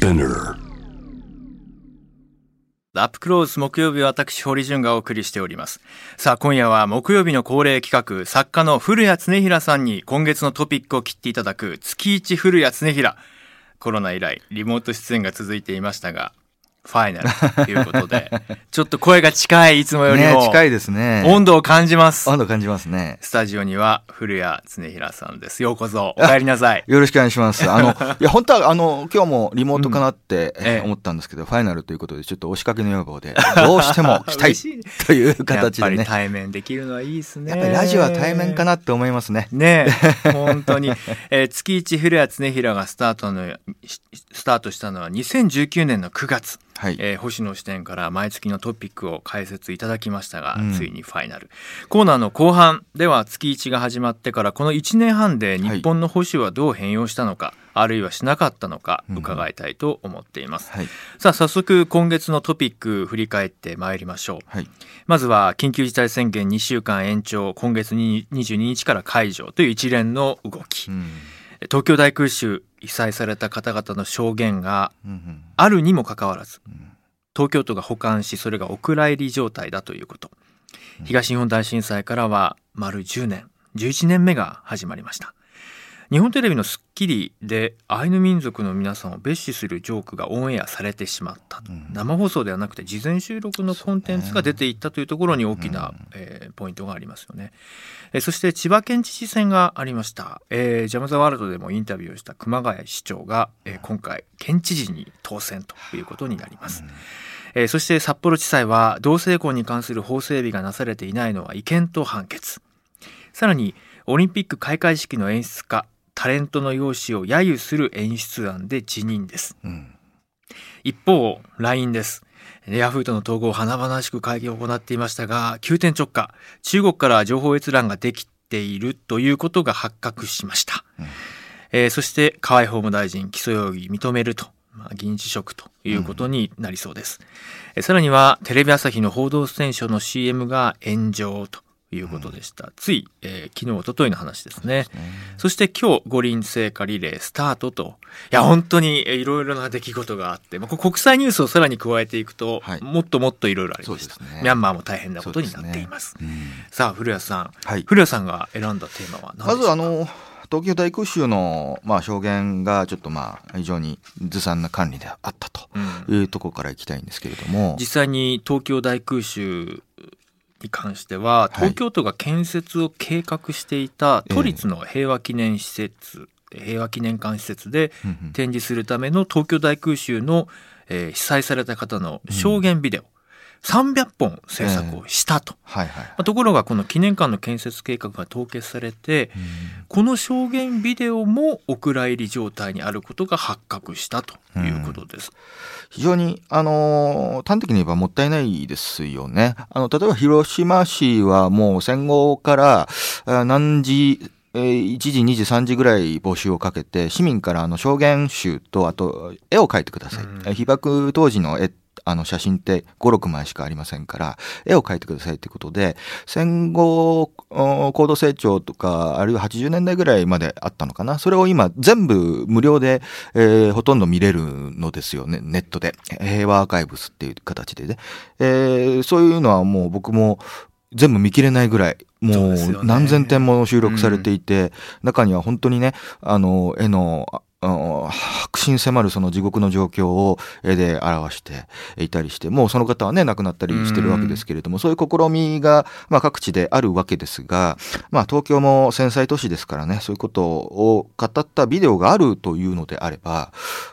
Spinner アップクローズ木曜日は私、堀潤がお送りしております。さあ、今夜は木曜日の恒例企画、作家の古谷恒平さんに今月のトピックを切っていただく、月一古谷恒平。コロナ以来、リモート出演が続いていましたが、ファイナルということで、ちょっと声が近い、いつもよりも。ね、近いですね。温度を感じます。温度感じますね。スタジオには古谷恒平さんです。ようこそ、お帰りなさい。よろしくお願いします。あの、いや、本当は、あの、今日もリモートかなってうんええ思ったんですけど、ファイナルということで、ちょっと押しかけの要望で、どうしても来たいという形でね。やっぱり対面できるのはいいですね。やっぱりラジオは対面かなって思いますね。ねえ、本当に。えー月一古谷恒平がスタートの、しスタートしたのは2019年の9月。はい。えー星野視点から毎月のトピックを解説いただきましたが、うんついにファイナル。コーナーの後半では月1が始まってからこの1年半で日本の保守はどう変容したのか、あるいはしなかったのかうん伺いたいと思っています。はい。さあ早速今月のトピック振り返ってまいりましょう。はい。まずは緊急事態宣言2週間延長今月に22日から解除という一連の動き、うん。東京大空襲被災された方々の証言があるにもかかわらずん。東京都が保管しそれがお蔵入り状態だということ。東日本大震災からは丸10年11年目が始まりました日本テレビの『スッキリ』でアイヌ民族の皆さんを蔑視するジョークがオンエアされてしまったと、うん。生放送ではなくて事前収録のコンテンツが出ていったというところに大きな、えーポイントがありますよね、えーそして千葉県知事選がありました、えージャム・ザ・ワールドでもインタビューをした熊谷市長が、えー今回県知事に当選ということになります、えーそして札幌地裁は同性婚に関する法整備がなされていないのは違憲と判決。さらにオリンピック開会式の演出家タレントの容姿を揶揄する演出案で辞任です。うん。一方 LINE です。ヤフーとの統合を華々しく会議を行っていましたが急転直下。中国から情報閲覧ができているということが発覚しました、うん。えーそして河合法務大臣起訴容疑認めると、まあ、議員辞職ということになりそうです、えーさらにはテレビ朝日の報道ステーションの CM が炎上ということでした、つい、えー昨日一昨日の話ですねそして今日五輪聖火リレースタートと。いや、本当にえいろいろな出来事があって、まあ、こ国際ニュースをさらに加えていくと、はいもっともっといろいろありました、ねミャンマーも大変なことになっています。うんさあ、古谷さん。はい。古谷さんが選んだテーマは何でしょまうかずあの、東京大空襲の、まあ、証言がちょっとまあ、非常にずさんな管理であったとうんいうところからいきたいんですけれども。実際に東京大空襲に関しては、東京都が建設を計画していた都立の平和記念施設、平和記念館施設でうんうん。展示するための東京大空襲の、えー被災された方の証言ビデオ、300本制作をしたと。はいはいまあところがこの記念館の建設計画が凍結されて、この証言ビデオもお蔵入り状態にあることが発覚したということです。非常に、あのー端的に言えばもったいないですよね。あの、例えば広島市はもう戦後から、あ何時、えー1時、2時、3時ぐらい募集をかけて、市民からあの証言集と、あと、絵を描いてください。うんえー被爆当時の絵、あの写真って5、6枚しかありませんから、絵を描いてくださいってことで、戦後、お高度成長とか、あるいは80年代ぐらいまであったのかな。それを今全部無料で、えーほとんど見れるのですよね、ネットで。平和アーカイブスっていう形でね。えーそういうのはもう僕も全部見切れないぐらい、もう何千点も収録されていて、中には本当にね、あの、絵の、ああの白心迫るその地獄の状況を絵で表していたりして、もうその方はね、亡くなったりしてるわけですけれども、そういう試みが、まあ各地であるわけですが、まあ東京も繊細都市ですからね、そういうことを語ったビデオがあるというのであれば、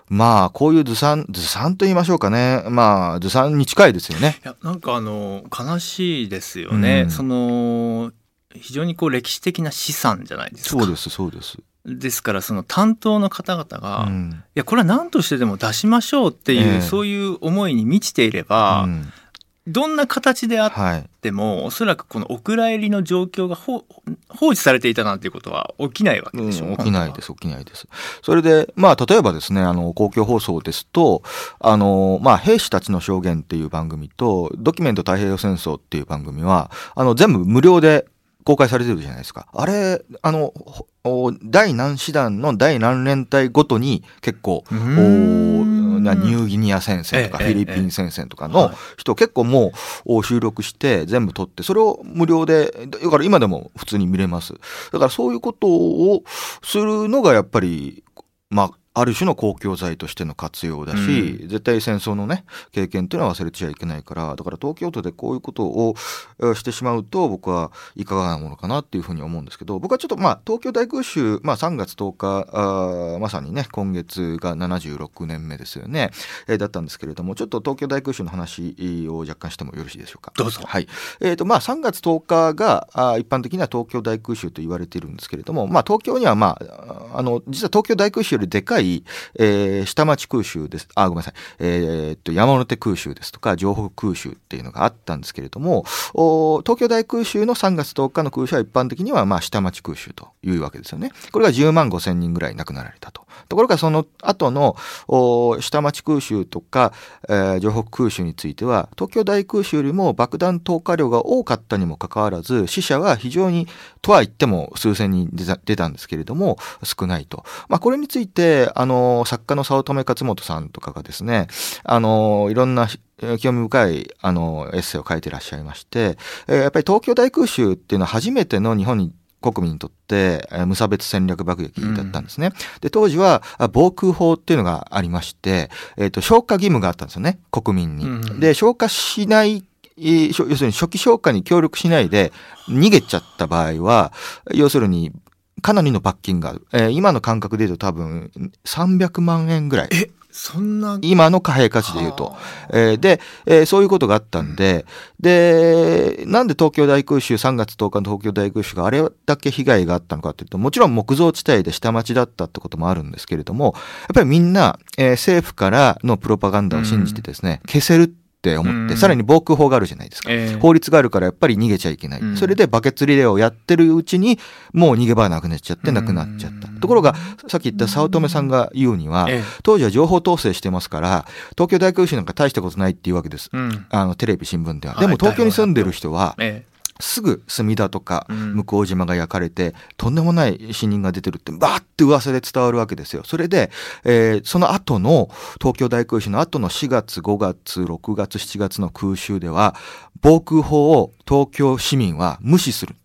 まあこういうずさん、ずさんと言いましょうかね、まあずさんに近いですよね。いやなんかあの悲しいですよね、うん。その非常にこう歴史的な資産じゃないですか。そうです、そうです。ですからその担当の方々が、いうんやこれは何としてでも出しましょうっていう、ええそういう思いに満ちていれば、うんどんな形であっはい。てもおそらくこのお蔵入りの状況が放放置されていたなんていうことは起きないわけでしょ、うん起きないです、起きないです。それで、まあ、例えばですね、あの、公共放送ですと、あの、まあ、兵士たちの証言っていう番組と、ドキュメント太平洋戦争っていう番組は、あの、全部無料で公開されてるじゃないですか。あれ、あの、第何師団の第何連隊ごとに結構、おニューギニア戦線とかフィリピン戦線とかの人結構もう収録して全部撮ってそれを無料でだから今でも普通に見れます。だからそういうことをするのがやっぱりまあある種の公共財としての活用だし、うん、絶対戦争のね経験っていうのは忘れちゃいけないからだから東京都でこういうことをしてしまうと僕はいかがなものかなっていうふうに思うんですけど僕はちょっとまあ東京大空襲、まあ、3月10日あまさにね今月が76年目ですよね、えー、だったんですけれどもちょっと東京大空襲の話を若干してもよろしいでしょうか？どうぞ、はい。えーとまあ、3月10日があ一般的には東京大空襲と言われているんですけれども、まあ、東京には、まあ、あの実は東京大空襲よりでかいえー、下町空襲です。あ、ごめんなさい。えー、っと、山手空襲ですとか、城北空襲っていうのがあったんですけれども、東京大空襲の3月10日の空襲は一般的には、まあ、下町空襲というわけですよね。これが10万5千人ぐらい亡くなられたと。ところがその後の下町空襲とか、えー、城北空襲については東京大空襲よりも爆弾投下量が多かったにもかかわらず死者は非常にとは言っても数千人出たんですけれども少ないと。まあ、これについてあの作家の早乙女勝元さんとかがですねあのいろんな興味深いあのエッセイを書いてらっしゃいまして、えー、やっぱり東京大空襲っていうのは初めての日本に国民にとって、えー、無差別戦略爆撃だったんですね。うん、で、当時は防空法っていうのがありまして、えっ、ー、と、消火義務があったんですよね、国民に。うん、で、消火しない要するに初期消火に協力しないで逃げちゃった場合は、要するにかなりの罰金がある。えー、今の感覚で言うと多分300万円ぐらい。えそんな？今の貨幣価値で言うと。えー、で、えー、そういうことがあったんで、で、なんで東京大空襲、3月10日の東京大空襲があれだけ被害があったのかというと、もちろん木造地帯で下町だったってこともあるんですけれども、やっぱりみんな、えー、政府からのプロパガンダを信じてですね、消せるって思って、さらに防空法があるじゃないですか、えー、法律があるからやっぱり逃げちゃいけない、うん、それでバケツリレーをやってるうちにもう逃げ場なくなっちゃってなくなっちゃった、ところがさっき言った早乙女さんが言うには、えー、当時は情報統制してますから東京大空襲なんか大したことないっていうわけです、うん、あのテレビ新聞では、でも東京に住んでる人は、えーすぐ墨田とか向島が焼かれて、うん、とんでもない死人が出てるってバーって噂で伝わるわけですよ。それで、えー、その後の東京大空襲の後の4月5月6月7月の空襲では防空法を東京市民は無視する。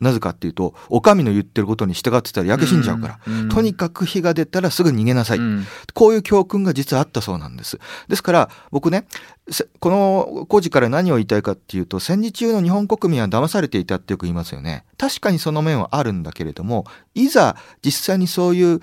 うんなぜかっていうと、お上の言ってることに従ってたら焼け死んじゃうから、うん、とにかく火が出たらすぐ逃げなさい、うん、こういう教訓が実はあったそうなんです。ですから、僕ね、この工事から何を言いたいかっていうと、戦時中の日本国民は騙されていたってよく言いますよね。確かにその面はあるんだけれども、いざ実際にそういう、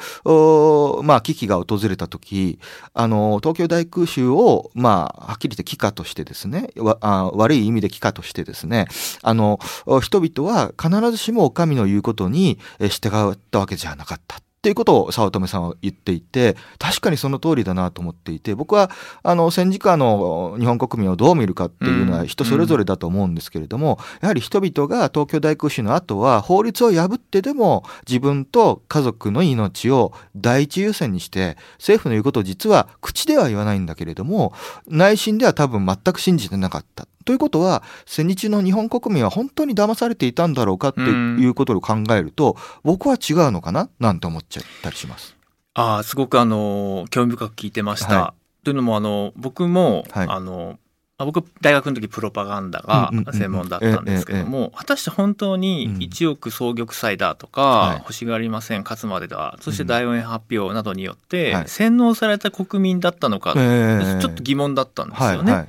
まあ危機が訪れた時、あの、東京大空襲を、まあ、はっきり言って帰化としてですね、あ悪い意味で帰化としてですね、あの、人々は必ずしもお上の言うことに従ったわけじゃなかった。っていうことを早乙女さんは言っていて、確かにその通りだなと思っていて、僕は、あの、戦時下の日本国民をどう見るかっていうのは人それぞれだと思うんですけれども、やはり人々が東京大空襲の後は法律を破ってでも自分と家族の命を第一優先にして、政府の言うことを実は口では言わないんだけれども、内心では多分全く信じてなかった。ということは戦時中の日本国民は本当に騙されていたんだろうかっていうことを考えると、僕は違うのかな？なんて思っちゃったりします。ああすごくあの興味深く聞いてました。はい、というのもあの僕も、はい、あの僕大学の時プロパガンダが専門だったんですけども果たして本当に一億総玉砕だとか、星がありません勝つまでだそして大応援発表などによって洗脳された国民だったのか、ちょっと疑問だったんですよね。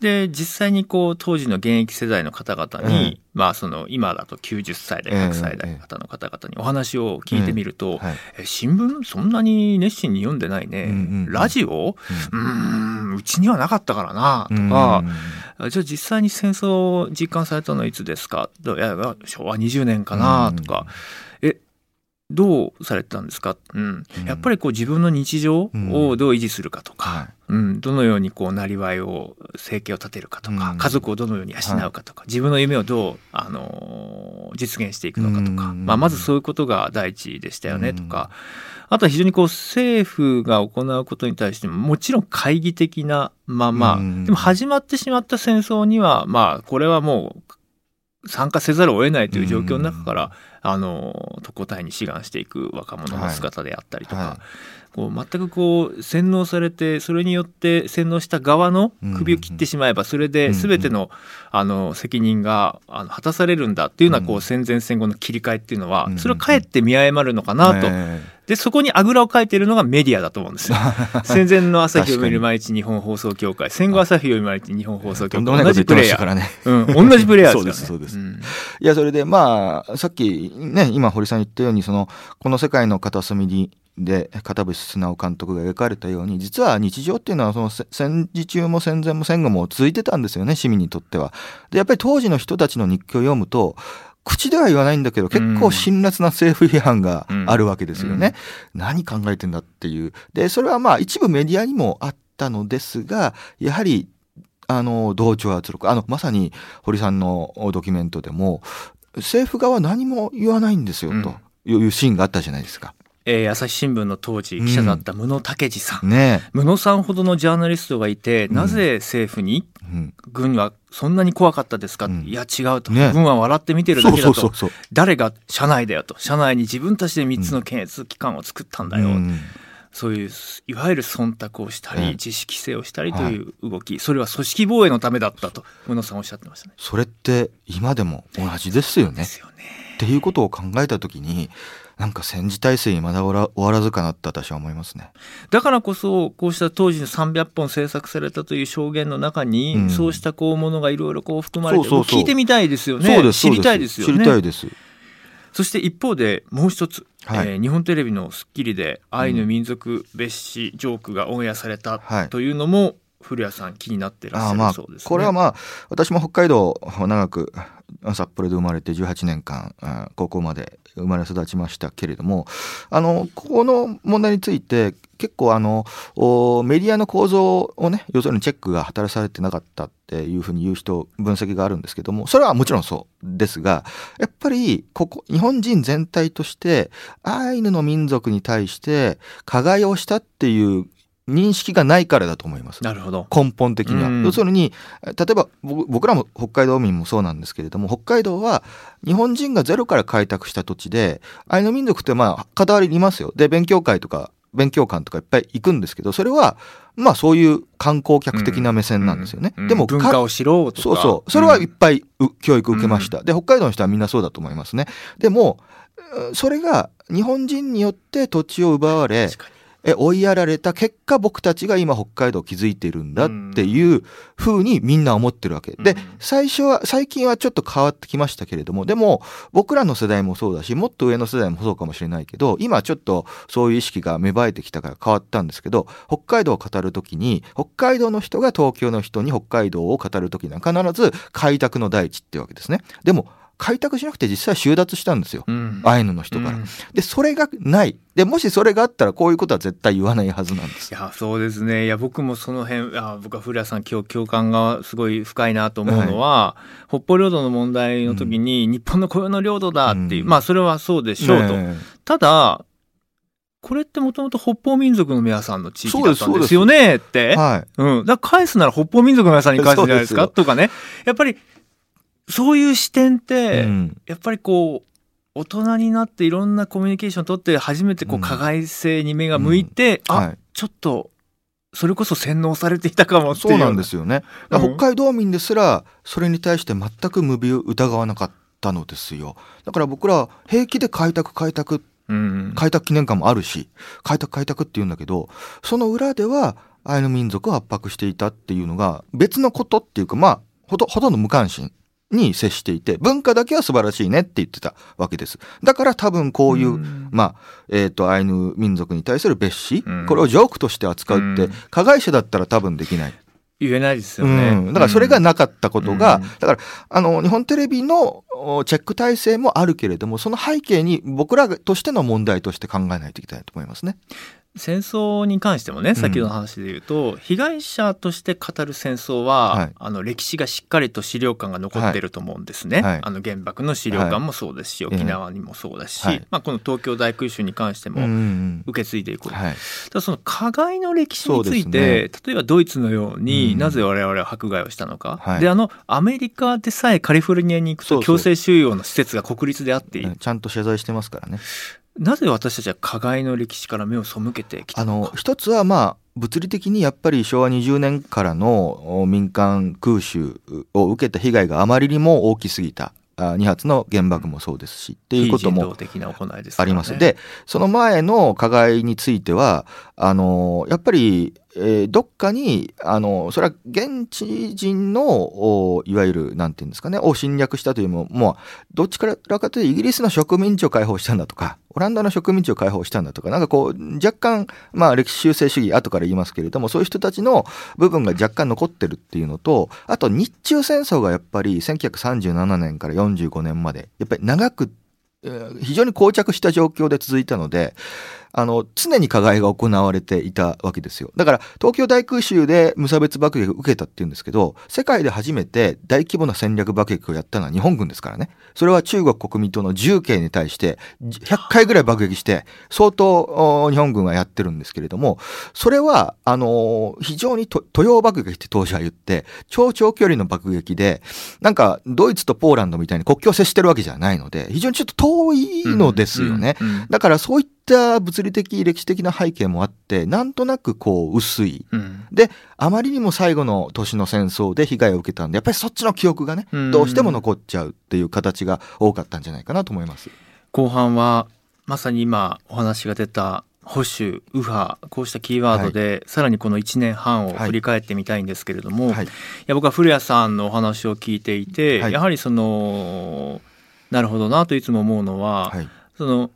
で実際にこう当時の現役世代の方々に、うん、まあその今だと90歳代100歳代の方の方々にお話を聞いてみると、うん。はい、え新聞そんなに熱心に読んでないね、うんうん、ラジオ？うん。うちにはなかったからなとか、じゃあ実際に戦争を実感されたのはいつですか？いや昭和20年かなとか。どうされてたんですか、うん、やっぱりこう自分の日常をどう維持するかとか、うん、どのようにこうなりわいを生計を立てるかとか、家族をどのように養うかとか、自分の夢をどう、あの実現していくのかとか、まあ、まずそういうことが第一でしたよねとか、あとは非常にこう政府が行うことに対してももちろん懐疑的なまま、でも始まってしまった戦争にはまあこれはもう参加せざるを得ないという状況の中から、あの特攻隊に志願していく若者の姿であったりとか、はいはいこう全くこう洗脳されてそれによって洗脳した側の首を切ってしまえばそれで全てのあの責任があの果たされるんだっていうのはこううん戦前戦後の切り替えっていうのはうんそれをかえって見誤るのかなと。えでそこにあぐらをかいているのがメディアだと思うんですよ。戦前の朝日を見る毎日日本放送協会。戦後朝日を見る毎日日本放送協会。同じプレイヤー。ね。うん、同じプレイヤーですよね。そうですそうです。ん。いや、それで、まあ、さっきね、今、堀さん言ったように、その、この世界の片隅に、で片渕素直監督が描かれたように実は日常っていうのはそのせ戦時中も戦前も戦後も続いてたんですよね市民にとっては。でやっぱり当時の人たちの日記を読むと口では言わないんだけど結構辛辣な政府批判があるわけですよね。何考えてんだっていう。でそれはまあ一部メディアにもあったのですがやはりあの同調圧力あのまさに堀さんのドキュメントでも政府側は何も言わないんですよ、うんというシーンがあったじゃないですか。えー朝日新聞の当時記者だった室武司さん、ね室さんほどのジャーナリストがいて、うん。なぜ政府に軍はそんなに怖かったですか、うん。いや違うと、ね。軍は笑って見てるだけだと。そうそうそう。誰が社内だよと。社内に自分たちで3つの検閲機関を作ったんだよ、うん。そういういわゆる忖度をしたり、うん自主規制をしたりという動き、それは組織防衛のためだったと室さんおっしゃってましたね。それって今でも同じですよね。ですよね。っていうことを考えた時になんか戦時体制にまだ終わら終わらずかなって私は思いますね。だからこそこうした当時の300本制作されたという証言の中に、うん。そうしたこうものがいろいろこう含まれてそう聞いてみたいですよね。そうです知りたいですよね。知りたいです。そして一方でもう一つ、はい。えー日本テレビの『スッキリ』でアイヌ民族別紙ジョークがオンエアされたはい。というのも、古谷さん気になってらっしゃああまあるそうですね。これはまあ私も北海道を長く札幌で生まれて18年間あ高校まで生まれ育ちましたけれどもあのこの問題について結構あのおメディアの構造をね要するにチェックが働されてなかったっていうふうに言う人分析があるんですけどもそれはもちろんそうですがやっぱりここ日本人全体としてアイヌの民族に対して加害をしたっていう認識がないからだと思います。なるほど。根本的には、うん。要するに例えば僕僕らも北海道民もそうなんですけれども北海道は日本人がゼロから開拓した土地でアイヌ民族ってまあ片割りいますよ。で勉強会とか勉強館とかいっぱい行くんですけどそれはまあそういう観光客的な目線なんですよね。うん。うん。でもか文化を知ろうとか。そうそう。それはいっぱいう教育受けました、で北海道の人はみんなそうだと思いますね。でもうそれが日本人によって土地を奪われ確かにえ追いやられた結果僕たちが今北海道を築いているんだっていうふうにみんな思ってるわけ。でうん。最初は最近はちょっと変わってきましたけれどもでも僕らの世代もそうだしもっと上の世代もそうかもしれないけど今ちょっとそういう意識が芽生えてきたから変わったんですけど北海道を語る時に北海道の人が東京の人に北海道を語る時には必ず開拓の大地ってわけですね。でも開拓しなくて実際収奪したんですよ。うん。アイヌの人から。うん。いでそれがない。でもしそれがあったらこういうことは絶対言わないはずなんです。やそうですね。いや僕もその辺あ僕は古谷さん今日共感がすごい深いなと思うのは、北方領土の問題の時に、日本の固有の領土だっていう、うん。まあそれはそうでしょうと、ねただこれってもともと北方民族の皆さんの地域だったんですよねって、えはい。うん、だ返すなら北方民族の皆さんに返すんじゃないですかとかね。やっぱりそういう視点って、うん。やっぱりこう大人になっていろんなコミュニケーションを取って初めてこううん。加害性に目が向いて、あ、はい。ちょっとそれこそ洗脳されていたかもっていう。そうなんですよね。北海道民ですらそれに対して全く無病を疑わなかったのですよ。だから僕らは平気で開拓開拓うん。開拓記念館もあるし開拓開拓って言うんだけどその裏ではアイヌ民族を圧迫していたっていうのが別のことっていうかまあほとほとんど無関心に接していて文化だけは素晴らしいねって言ってたわけです。だから多分こういう、うん。まあ、えっ、と、アイヌ民族に対する別紙、うん。これをジョークとして扱うって、うん。加害者だったら多分できない。言えないですよね、うん、だからそれがなかったことが、うん。だからあの日本テレビのおチェック体制もあるけれどもその背景に僕らとしての問題として考えないといけないと思いますね。戦争に関してもね先ほどの話で言うと、被害者として語る戦争は、はい。あの歴史がしっかりと資料館が残ってると思うんですね、はい。あの原爆の資料館もそうですし、はい。沖縄にもそうだし、はい。まあ、この東京大空襲に関してうんうもん。受け継いでいく、はい。ただその加害の歴史について、例えばドイツのように、うん。なぜ我々は迫害をしたのか、はい。であのアメリカでさえカリフォルニアに行くと強制収容の施設が国立であってちゃんと謝罪してますからね。なぜ私たちは加害の歴史から目を背けてきたあのか。の一つはまあ物理的にやっぱり昭和20年からのお民間空襲を受けた被害があまりにも大きすぎた。あ2発の原爆もそうですしっていうこともあります。でその前の加害についてはあのやっぱり、えーどっかにあのそれは現地人のいわゆるなんていうんですかねを侵略したというももうどっちからかというとイギリスの植民地を解放したんだとかオランダの植民地を解放したんだとかなんかこう若干まあ歴史修正主義後から言いますけれどもそういう人たちの部分が若干残ってるっていうのとあと日中戦争がやっぱり1937年から45年までやっぱり長く非常に膠着した状況で続いたので、あの、常に加害が行われていたわけですよ。だから、東京大空襲で無差別爆撃を受けたっていうんですけど、世界で初めて大規模な戦略爆撃をやったのは日本軍ですからね。それは中国国民党の重慶に対して、100回ぐらい爆撃して、相当お日本軍はやってるんですけれども、それは、あの非常にと都洋爆撃って当時は言って、超長距離の爆撃で、なんか、ドイツとポーランドみたいに国境を接してるわけじゃないので、非常にちょっと遠いのですよね。だからそういった物理的、歴史的な背景もあって、なんとなくこう薄い。うんで、あまりにも最後の年の戦争で被害を受けたんで、やっぱりそっちの記憶がね、うんどうしても残っちゃうっていう形が多かったんじゃないかなと思います。後半はまさに今お話が出た保守右派こうしたキーワードで、さらにこの1年半を振り返ってみたいんですけれども、はいい、や僕は古谷さんのお話を聞いていて、はいやはりそのなるほどなといつも思うのは、はい。その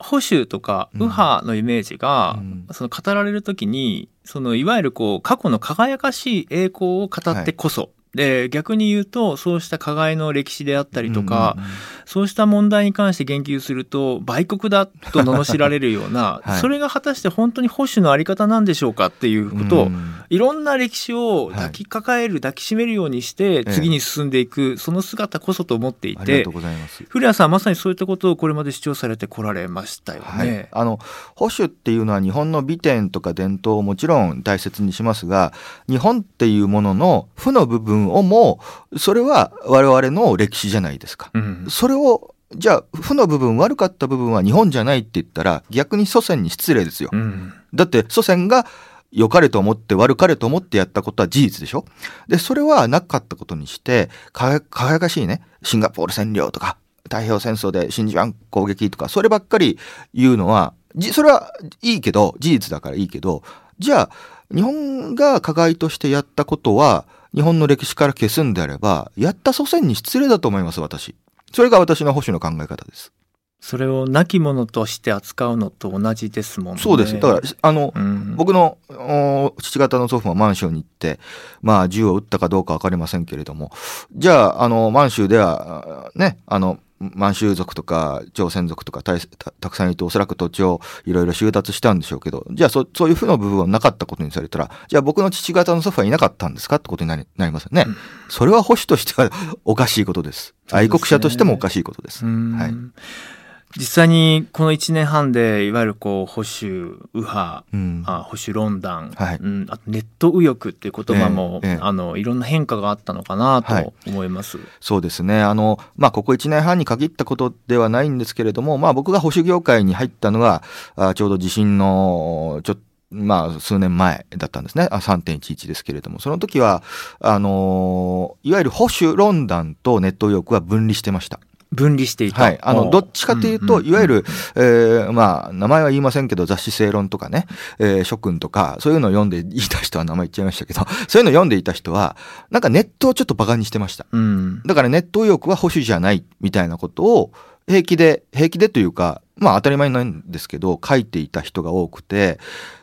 保守とかうん。右派のイメージが、うん。その語られる時にそのいわゆるこう過去の輝かしい栄光を語ってこそ、で逆に言うとそうした加害の歴史であったりとか、うんうんうんそうした問題に関して言及すると売国だと罵られるような、はいそれが果たして本当に保守のあり方なんでしょうかっていうことを、うんいろんな歴史を抱きかかえる、抱きしめるようにしてえ次に進んでいく、その姿こそと思っていてありがとうございます。古谷さんはまさにそういったことをこれまで主張されてこられましたよね。はい、あの保守っていうのは日本の美点とか伝統をもちろん大切にしますが日本っていうものの負の部分をもそれは我々の歴史じゃないですか。うんそれをじゃあ負の部分悪かった部分は日本じゃないって言ったら逆に祖先に失礼ですよ。うんだって祖先が良かれと思って悪かれと思ってやったことは事実でしょ？で、それはなかったことにして、か輝かしいね、シンガポール占領とか、太平洋戦争で真珠湾攻撃とか、そればっかり言うのは、じそれはいいけど、事実だからいいけど、じゃあ、日本が加害としてやったことは、日本の歴史から消すんであれば、やった祖先に失礼だと思います、私。それが私の保守の考え方です。それを亡き者として扱うのと同じですもんね。そうです。だから、あの、うん僕のお父方の祖父は満州に行って、まあ銃を撃ったかどうかわかりませんけれども、じゃあ、あの、満州では、あね、あの、満州族とか朝鮮族とかたくさんいておそらく土地をいろいろ収奪したんでしょうけど、じゃあそそういう負の部分はなかったことにされたら、じゃあ僕の父方の祖父はいなかったんですかってことになりなりますよね。うんそれは保守としてはおかしいことです。愛国者としてもおかしいことです。うんはい。実際にこの1年半でいわゆるこう保守右派うん。あ保守論断、はいうん、あとネット右翼っていう言葉も、ええええあのいろんな変化があったのかなはいと思います。そうですね。あの、まあ、ここ1年半に限ったことではないんですけれども、まあ、僕が保守業界に入ったのが、あちょうど地震の、ちょっと、まあ、数年前だったんですね。あ3.11ですけれども、その時は、あのいわゆる保守論断とネット右翼は分離してました。分離していた。はい。あの、おどっちかというと、んんんいわゆる、えーまあ、名前は言いませんけど、雑誌正論とかね、えー諸君とか、そういうのを読んでいた人は名前言っちゃいましたけど、そういうのを読んでいた人は、なんかネットをちょっと馬鹿にしてました。うんだからネット右翼は保守じゃないみたいなことを平気で、平気でというか、まあ当たり前なんですけど、書いていた人が多くて、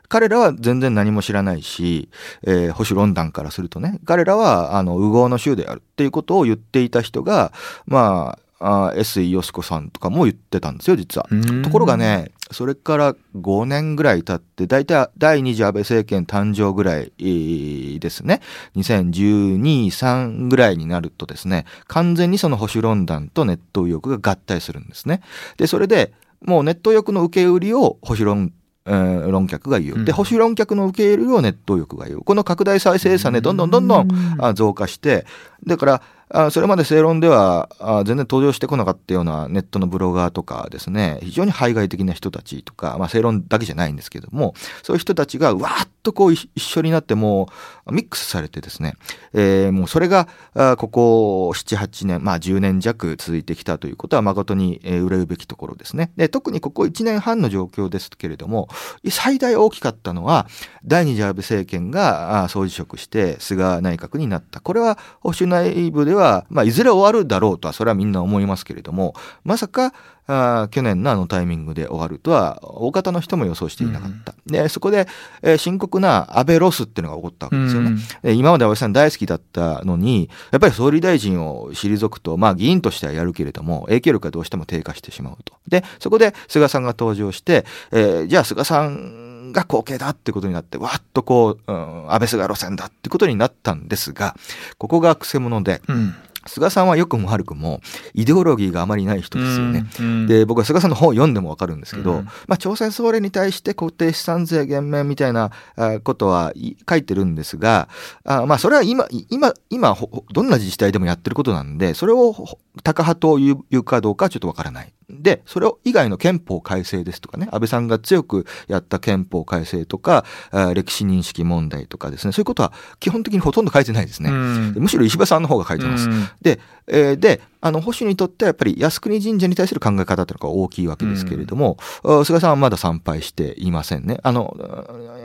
彼らは全然何も知らないし、えー保守論断からするとね、彼らはあの、右合の州であるっていうことを言っていた人が、まあ、あ S. 井よしこさんとかも言ってたんですよ、実は。うんところがね、それから5年ぐらい経って大体第2次安倍政権誕生ぐらいですね2012、3ぐらいになるとですね完全にその保守論壇とネット右翼が合体するんですね。でそれでもうネット右翼の受け売りを保守論えー、論客が言う。で、保守論客の受け入れをネット右翼が言う。この拡大再生産でどんどんどんどん増加して、だから、あそれまで正論ではあ全然登場してこなかったようなネットのブロガーとかですね、非常に排外的な人たちとか、まあ正論だけじゃないんですけども、そういう人たちがわーっとこう一緒になってもうミックスされてですね、えー、もうそれがここ7、8年、まあ10年弱続いてきたということは誠に、憂うべきところですね。で、特にここ1年半の状況ですけれども、最大大きかったのは、第二次安倍政権が総辞職して菅内閣になった。これは保守内部では、まあ、いずれ終わるだろうとはそれはみんな思いますけれどもまさかあ去年のあのタイミングで終わるとは大方の人も予想していなかった。うん、でそこで、えー、深刻な安倍ロスっていうのが起こったわけですよね。うん、今まで安倍さん大好きだったのにやっぱり総理大臣を退くとまあ議員としてはやるけれども影響力がどうしても低下してしまうと。でそこで菅さんが登場して、えー、じゃあ菅さんが後継だってことになってわっとこう、うん、安倍菅路線だってことになったんですがここがくせ者で。うん菅さんは良くも悪くもイデオロギーがあまりない人ですよね。うんうん、で僕は菅さんの本を読んでも分かるんですけど、うん、まあ、朝鮮総連に対して固定資産税減免みたいなことは書いてるんですがあまあそれは今今今どんな自治体でもやってることなんでそれを高派というかどうかはちょっと分からない。で、それ以外の憲法改正ですとかね、安倍さんが強くやった憲法改正とか、歴史認識問題とかですね、そういうことは基本的にほとんど書いてないですね。むしろ石破さんの方が書いてます。で、えー、で、あの保守にとってはやっぱり靖国神社に対する考え方というのが大きいわけですけれども、うん、菅さんはまだ参拝していませんね。あの、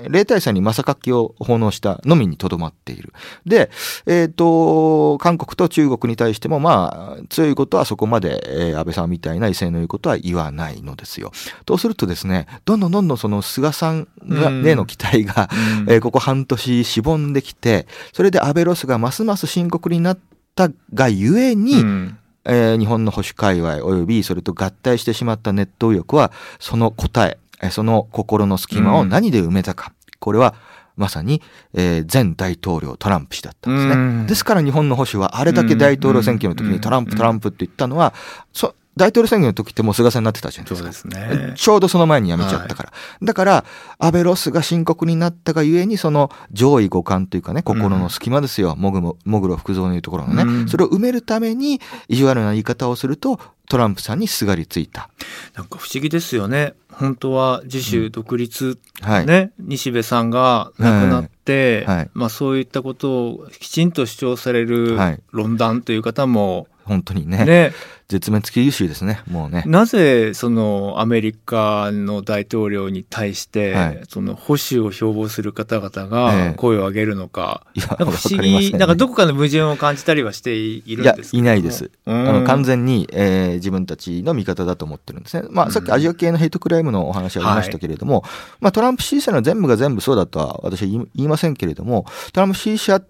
例大祭に正書を奉納したのみにとどまっている。で、えっ、ー、と、韓国と中国に対してもまあ、強いことはそこまで、えー、安倍さんみたいな威勢の言うことは言わないのですよ。とするとですね、どんどんどんどんその菅さんが、への期待が、うん、えー、ここ半年しぼんできて、それで安倍ロスがますます深刻になったがゆえに、うん。えー、日本の保守界隈及びそれと合体してしまったネット右翼はその答えその心の隙間を何で埋めたか、うん、これはまさに、えー、前大統領トランプ氏だったんですね、うん、ですから日本の保守はあれだけ大統領選挙の時にトランプトランプって言ったのは、そ大統領選挙の時ってもう菅さんになってたじゃないですか。そうですね。ちょうどその前に辞めちゃったから。はい、だから、安倍ロスが深刻になったがゆえに、その上位互換というかね、心の隙間ですよ。もぐも、もぐろ福蔵のいうところのね、うん、それを埋めるために、意地悪な言い方をすると、トランプさんにすがりついた。なんか不思議ですよね。本当は自主独立、うんはい、ね、西部さんが亡くなって、はい、まあそういったことをきちんと主張される論壇という方も、本当にねね絶滅危惧種ですねもうね。なぜそのアメリカの大統領に対して、はい、その保守を標榜する方々が声を上げるのか、ええ、なんか不思議、ね、なんかどこかの矛盾を感じたりはしているんですいやいないです、あの完全に、えー、自分たちの味方だと思ってるんですね。まあ、さっきアジア系のヘイトクライムのお話ありましたけれども、はい、まあ、トランプ支持者の全部が全部そうだとは私は言いませんけれどもトランプ支持者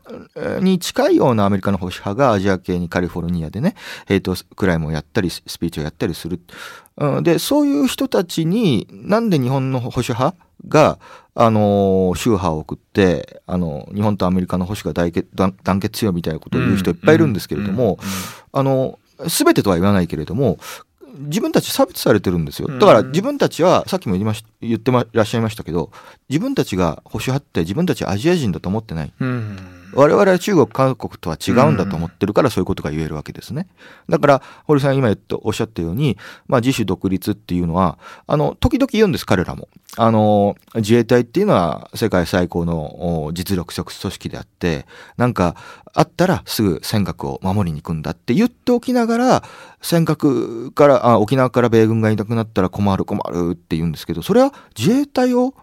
に近いようなアメリカの保守派がアジア系にカリフォルニアでねヘイトクライムをやったりスピーチをやったりする。で、そういう人たちに、なんで日本の保守派が、あの、宗派を送って、あの、日本とアメリカの保守が団結しようみたいなことを言う人いっぱいいるんですけれども、あの、すべてとは言わないけれども、自分たち差別されてるんですよ。だから自分たちは、さっきも言いまし言ってまいらっしゃいましたけど、自分たちが保守派って自分たちアジア人だと思ってない。我々は中国、韓国とは違うんだと思ってるからそういうことが言えるわけですね。だから、堀さん今言っておっしゃったように、まあ自主独立っていうのは、あの、時々言うんです、彼らも。あの、自衛隊っていうのは世界最高の実力職組織であって、なんか、あったらすぐ尖閣を守りに行くんだって言っておきながら、尖閣から、あ沖縄から米軍がいなくなったら困る困るって言うんですけど、それは自衛隊を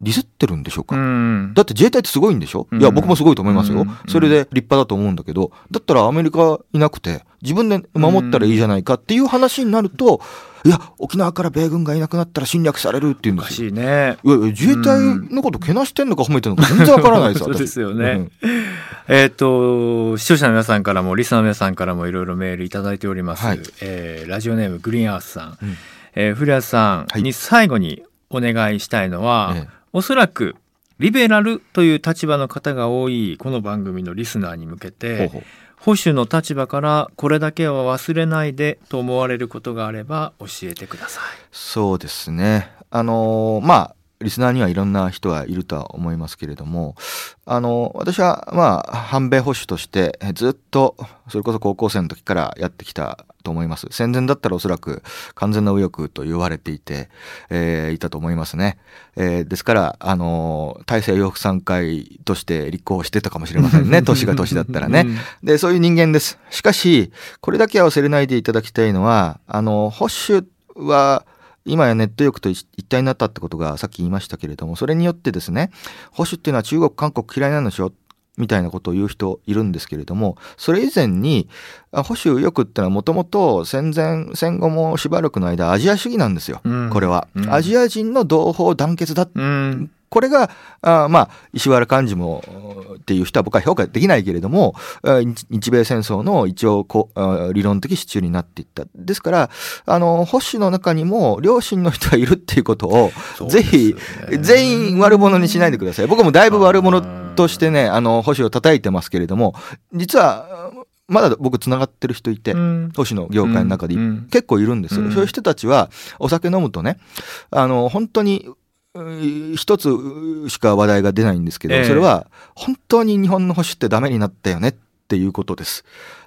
ディスってるんでしょうか、うん、だって自衛隊ってすごいんでしょ、うん、いや僕もすごいと思いますよ、うん、それで立派だと思うんだけどだったらアメリカいなくて自分で守ったらいいじゃないかっていう話になると、いや沖縄から米軍がいなくなったら侵略されるっていうんですよ。ね、いや自衛隊のことけなしてんのか褒めてるのか全然わからないですそうですよね。えっと視聴者の皆さんからもリスナーの皆さんからもいろいろメールいただいております。はい、えー、ラジオネームグリーンアースさん。えー古谷さんに最後にお願いしたいのは、ええおそらくリベラルという立場の方が多いこの番組のリスナーに向けて保守の立場からこれだけは忘れないでと思われることがあれば教えてください。そうですね。あのーまあ、リスナーにはいろんな人がいるとは思いますけれども、あのー私は、まあ、反米保守として、えずっと、それこそ高校生の時からやってきたと思います。戦前だったらおそらく完全な右翼と言われていて、えーいたと思いますね。えーですから、あのー大西洋服会として立候補してたかもしれませんね。年が年だったらね。うんで、そういう人間です。しかし、これだけは忘れないでいただきたいのは、あの、保守は、今やネット欲と一一体になったってことがさっき言いましたけれども、それによってですね、保守っていうのは中国、韓国嫌いなんでしょみたいなことを言う人いるんですけれども、それ以前に、あ保守右翼ってのはもともと戦前、戦後もしばらくの間アジア主義なんですよ。うん。これは、うん。アジア人の同胞団結だうんこれが、あまあ、石原幹事もっていう人は僕は評価できないけれども、あ日日米戦争の一応こうあ理論的支柱になっていった。ですから、あの、保守の中にも両親の人がいるっていうことを、そうぜひ全員悪者にしないでください。僕もだいぶ悪者としてね、あの、保守を叩いてますけれども、実は、まだ僕繋がってる人いて、うん。保守の業界の中で結構いるんですよ、うん。そういう人たちはお酒飲むとねあの本当にう一つしか話題が出ないんですけど、ええ。それは本当に日本の保守ってダメになったよねっていうことです。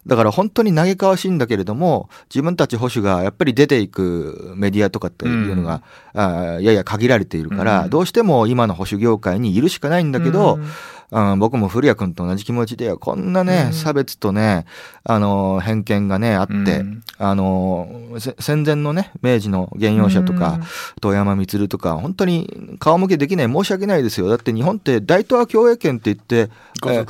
だから本当に嘆かわしいんだけれども自分たち保守がやっぱり出ていくメディアとかっていうのが、あやや限られているから、うん。どうしても今の保守業界にいるしかないんだけど、うんうん、僕も古谷君と同じ気持ちで、こんなね、うん。差別とね、あの、偏見がね、あって、うん。あの、せ戦前のね、明治の原用者とか、遠山光とか、本当に顔向けできない、申し訳ないですよ。だって日本って大東亜共栄圏って言って、ね、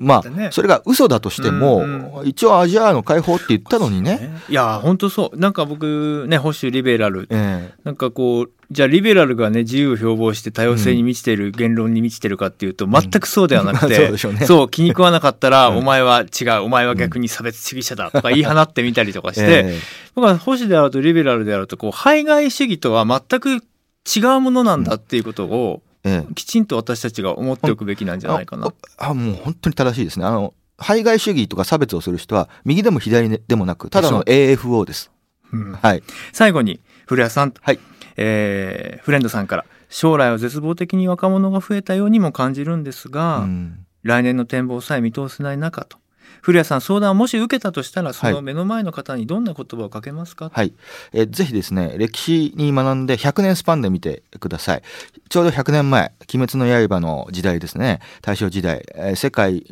まあ、それが嘘だとしても、うん一応アジアの解放って言ったのにね、いや本当そう。なんか僕ね保守リベラル。ええ。なんかこうじゃあリベラルがね自由を標榜して多様性に満ちてる、言論に満ちてるかっていうと全くそうではなくて、そう気に食わなかったら、うん。お前は違うお前は逆に差別主義者だとか言い放ってみたりとかして、え僕は保守であるとリベラルであるとこう排外主義とは全く違うものなんだっていうことをえええ。きちんと私たちが思っておくべきなんじゃないかな。ああもう本当に正しいですね。あの、排外主義とか差別をする人は、右でも左でもなく、ただの AFO です。うん。はい。最後に古谷さん、はいえーフレンドさんから将来は絶望的に若者が増えたようにも感じるんですが、うん。来年の展望さえ見通せない中と古谷さん相談をもし受けたとしたらそはいの目の前の方にどんな言葉をかけますか、はい。えーぜひですね、歴史に学んで100年スパンで見てください。ちょうど100年前、鬼滅の刃の時代ですね、大正時代、えー世界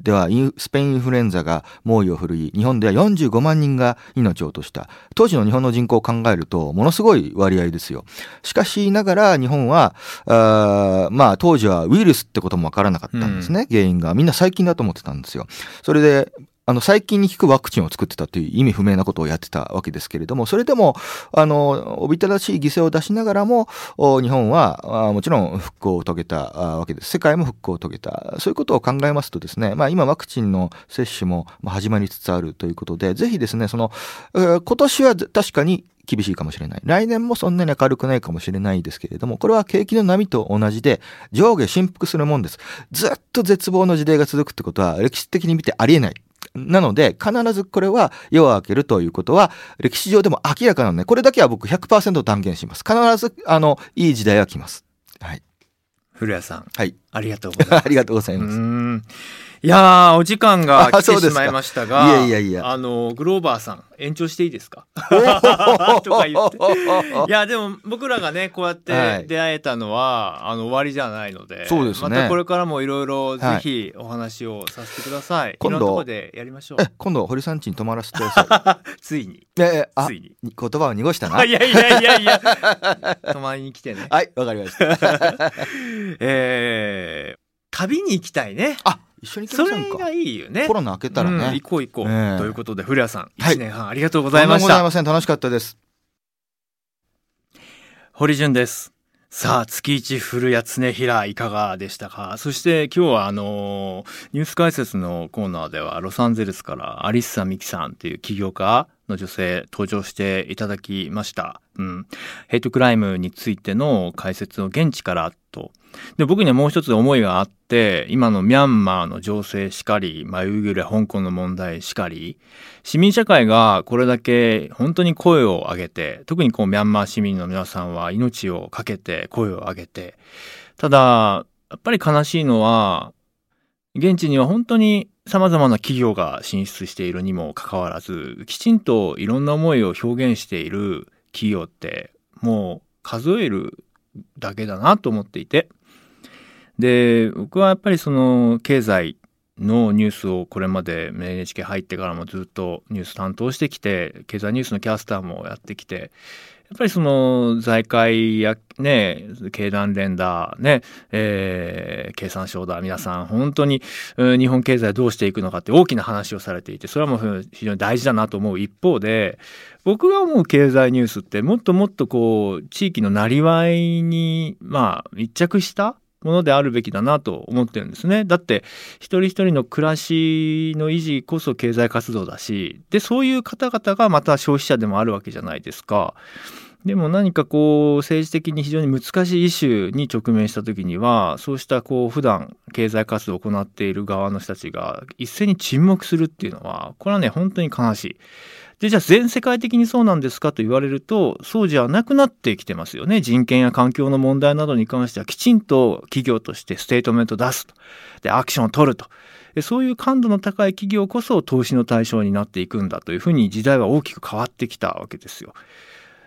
ではインスペインインフルエンザが猛威を振るい、日本では45万人が命を落とした。当時の日本の人口を考えると、ものすごい割合ですよ。しかしながら日本は、あーまあ当時はウイルスってこともわからなかったんですね、原因が。みんな細菌だと思ってたんですよ。それで、あの、細菌に効くワクチンを作ってたという意味不明なことをやってたわけですけれども、それでも、あの、おびただしい犠牲を出しながらも、日本は、もちろん復興を遂げたわけです。世界も復興を遂げた。そういうことを考えますとですね、まあ今ワクチンの接種も始まりつつあるということで、ぜひですね、その、今年は確かに厳しいかもしれない。来年もそんなに明るくないかもしれないですけれども、これは景気の波と同じで、上下振幅するもんです。ずっと絶望の時代が続くってことは、歴史的に見てありえない。なので、必ずこれは夜を明けるということは、歴史上でも明らかなので、これだけは僕100%断言します。必ず、あの、いい時代が来ます。はい。古谷さんはい。ありがとうございます。ありがとうございうます。ん。いやーお時間が来てしまいましたがいやいやいや。あのグローバーさん延長していいですか？とか言って。いやでも僕らがねこうやっはい。て出会えたのは、あの終わりじゃないのでそうですね。またこれからもいろいろぜひお話をさせてください、今度いろんなところでやりましょう。え、今度、堀さん家に泊まらせてくださついに。い。ええ、あつ、いに。言葉を濁したな。あいやいやいやいや。泊まりに来てね。はい、わかりました。えー、旅に行きたいねあ、一緒に行きそませんかれが。いいよねコロナ明けたらうんね行。こう行こう、ええということで古谷さんはい1年半ありがとうごございました、ございません。楽しかったです。堀潤ですさあ月一古谷常平いかがでしたか？そして今日はあのニュース解説のコーナーではロサンゼルスからアリッサ・ミキさんという起業家の女性登場していただきました。うん。ヘイトクライムについての解説を現地からと。で、僕にはもう一つ思いがあって、今のミャンマーの情勢しかり、まあ、ウイグル香港の問題しかり、市民社会がこれだけ本当に声を上げて、特にこうミャンマー市民の皆さんは命を懸けて声を上げて、ただ、やっぱり悲しいのは、現地には本当に様々な企業が進出しているにもかかわらず、きちんといろんな思いを表現している企業ってもう数えるだけだなと思っていて。で、僕はやっぱりその経済のニュースをこれまで NHK 入ってからもずっとニュース担当してきて、経済ニュースのキャスターもやってきて、やっぱりその財界やね、経団連だ、ね、えー、経産省だ、皆さん本当に日本経済どうしていくのかって大きな話をされていて、それはもう非常に大事だなと思う。一方で、僕が思う経済ニュースってもっともっとこう、地域のなりわいに、まあ、密着したものであるべきだなと思ってるんですね。だって一人一人の暮らしの維持こそ経済活動だしでそういう方々がまた消費者でもあるわけじゃないですか。でも何かこう政治的に非常に難しいイシューに直面した時にはそうしたこう普段経済活動を行っている側の人たちが一斉に沈黙するっていうのはこれはね本当に悲しい。でじゃあ全世界的にそうなんですかと言われるとそうじゃなくなってきてますよね。人権や環境の問題などに関してはきちんと企業としてステートメント出すと。でアクションを取ると。そういう感度の高い企業こそ投資の対象になっていくんだというふうに時代は大きく変わってきたわけですよ。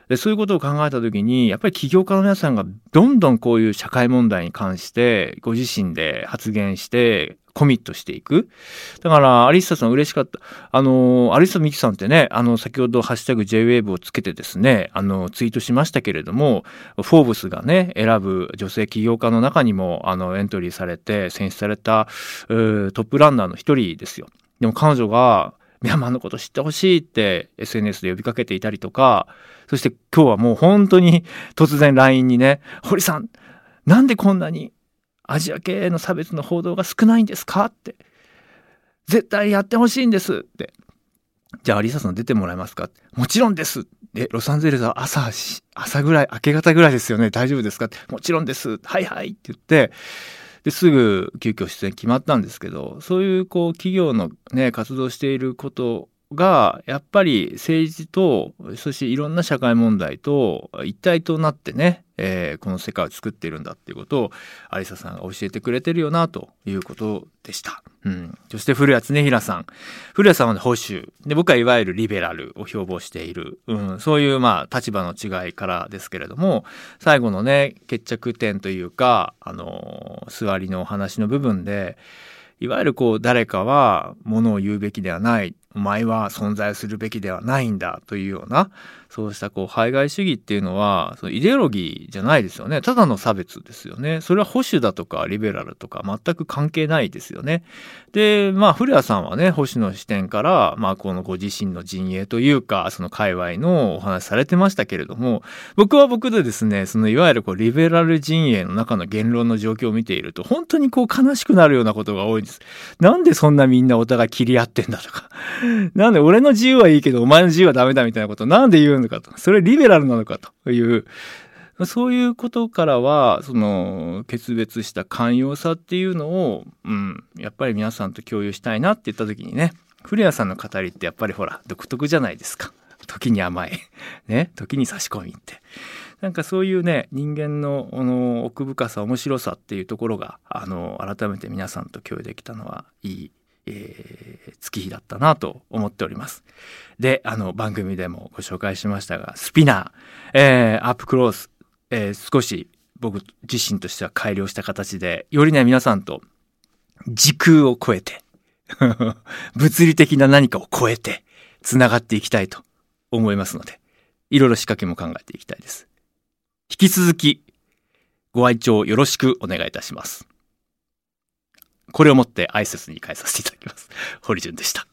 でそういうことを考えた時にやっぱり起業家の皆さんがどんどんこういう社会問題に関してご自身で発言してコミットしていく。だから、アリッサさん嬉しかった。あの、アリッサミキさんってね、あの、先ほどハッシュタグ JWAVE をつけてですね、あの、ツイートしましたけれども、フォーブスがね、選ぶ女性起業家の中にも、あの、エントリーされて、選出された、トップランナーの一人ですよ。でも彼女が、ミャンマーのこと知ってほしいって SNS で呼びかけていたりとか、そして今日はもう本当に突然 LINE にね、堀さん、なんでこんなにアジア系の差別の報道が少ないんですか？って。絶対やってほしいんですって。じゃあ、アリサさん出てもらえますか？もちろんですえ、ロサンゼルスは朝、朝ぐらい、明け方ぐらいですよね。大丈夫ですか？ってもちろんです。はいはいって言って、ですぐ急遽出演決まったんですけどそういうこう企業のね活動していることがやっぱり政治とそしていろんな社会問題と一体となってね、えー、この世界を作っているんだっていうことを有沙さんが教えてくれてるよなということでした。うん、そして古谷恒平さん。古谷さんは、保守。で僕はいわゆるリベラルを標榜している、うん、そういうまあ立場の違いからですけれども最後のね決着点というかあの座りのお話の部分でいわゆるこう誰かはものを言うべきではないお前は存在するべきではないんだというようなそうしたこう排外主義っていうのはそのイデオロギーじゃないですよね。ただの差別ですよね。それは保守だとかリベラルとか全く関係ないですよね。でまあ古谷さんはね保守の視点からまあこのご自身の陣営というかその界隈のお話されてましたけれども僕は僕でですねそのいわゆるこうリベラル陣営の中の言論の状況を見ていると本当にこう悲しくなるようなことが多いんです。なんでそんなみんなお互い切り合ってんだとか。なんで俺の自由はいいけどお前の自由はダメだみたいなことなんで言うるのかと。それリベラルなのかという、そういうことからは、その、決別した寛容さっていうのを、うん、やっぱり皆さんと共有したいなって言った時にね、古谷さんの語りってやっぱりほら、独特じゃないですか。時に甘い。ね、時に差し込みって。なんかそういうね人間のあの奥深さ面白さっていうところがあの改めて皆さんと共有できたのはいいえー、月日だったなと思っております。で、あの番組でもご紹介しましたが、スピナー、えー、アップクロース、えー、少し僕自身としては改良した形で、よりね、皆さんと時空を超えて、物理的な何かを超えて、繋がっていきたいと思いますので、いろいろ仕掛けも考えていきたいです。引き続き、ご愛聴よろしくお願いいたします。これをもって挨拶に変えさせていただきます。堀潤でした。